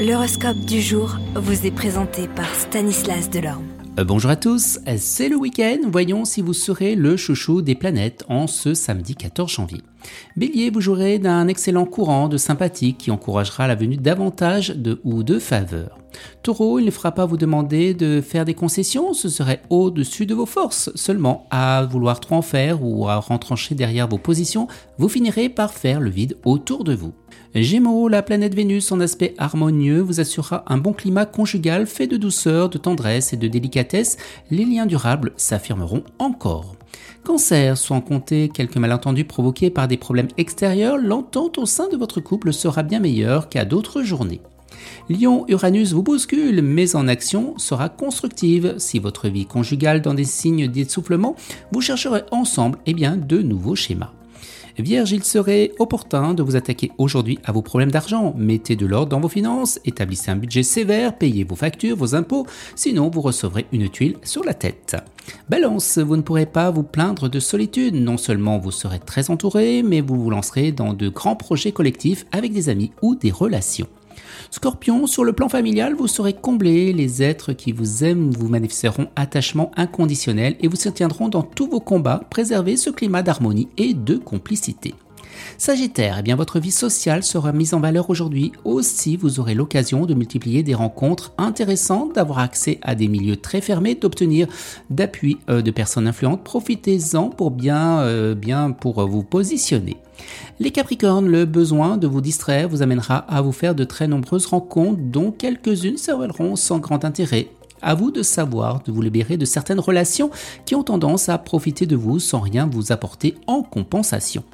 L'horoscope du jour vous est présenté par Stanislas Delorme. Euh, bonjour à tous, c'est le week-end, voyons si vous serez le chouchou des planètes en ce samedi 14 janvier. Bélier, vous jouerez d'un excellent courant de sympathie qui encouragera la venue davantage de ou de faveurs. Taureau, il ne fera pas vous demander de faire des concessions, ce serait au-dessus de vos forces. Seulement, à vouloir trop en faire ou à rentrancher derrière vos positions, vous finirez par faire le vide autour de vous. Gémeaux, la planète Vénus en aspect harmonieux vous assurera un bon climat conjugal fait de douceur, de tendresse et de délicatesse. Les liens durables s'affirmeront encore. Cancer, sans compter quelques malentendus provoqués par des problèmes extérieurs, l'entente au sein de votre couple sera bien meilleure qu'à d'autres journées. Lion, Uranus vous bouscule, mais en action sera constructive. Si votre vie conjugale dans des signes d'essoufflement, vous chercherez ensemble eh bien, de nouveaux schémas. Vierge, il serait opportun de vous attaquer aujourd'hui à vos problèmes d'argent. Mettez de l'ordre dans vos finances, établissez un budget sévère, payez vos factures, vos impôts, sinon vous recevrez une tuile sur la tête. Balance, vous ne pourrez pas vous plaindre de solitude. Non seulement vous serez très entouré, mais vous vous lancerez dans de grands projets collectifs avec des amis ou des relations. Scorpion, sur le plan familial, vous serez comblé, les êtres qui vous aiment vous manifesteront attachement inconditionnel et vous soutiendront dans tous vos combats, préservez ce climat d'harmonie et de complicité. Sagittaire, eh votre vie sociale sera mise en valeur aujourd'hui. Aussi, vous aurez l'occasion de multiplier des rencontres intéressantes, d'avoir accès à des milieux très fermés, d'obtenir d'appui euh, de personnes influentes. Profitez-en pour bien, euh, bien pour vous positionner. Les Capricornes, le besoin de vous distraire vous amènera à vous faire de très nombreuses rencontres, dont quelques-unes s'avèreront sans grand intérêt. À vous de savoir de vous libérer de certaines relations qui ont tendance à profiter de vous sans rien vous apporter en compensation.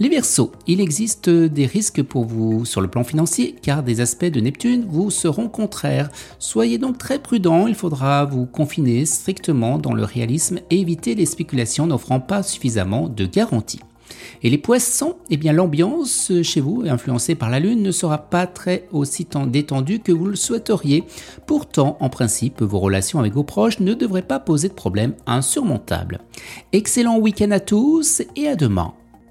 Les Verseaux, il existe des risques pour vous sur le plan financier car des aspects de Neptune vous seront contraires. Soyez donc très prudent, il faudra vous confiner strictement dans le réalisme et éviter les spéculations n'offrant pas suffisamment de garanties. Et les poissons, eh bien l'ambiance chez vous, influencée par la lune, ne sera pas très aussi détendue que vous le souhaiteriez. Pourtant, en principe, vos relations avec vos proches ne devraient pas poser de problèmes insurmontables. Excellent week-end à tous et à demain.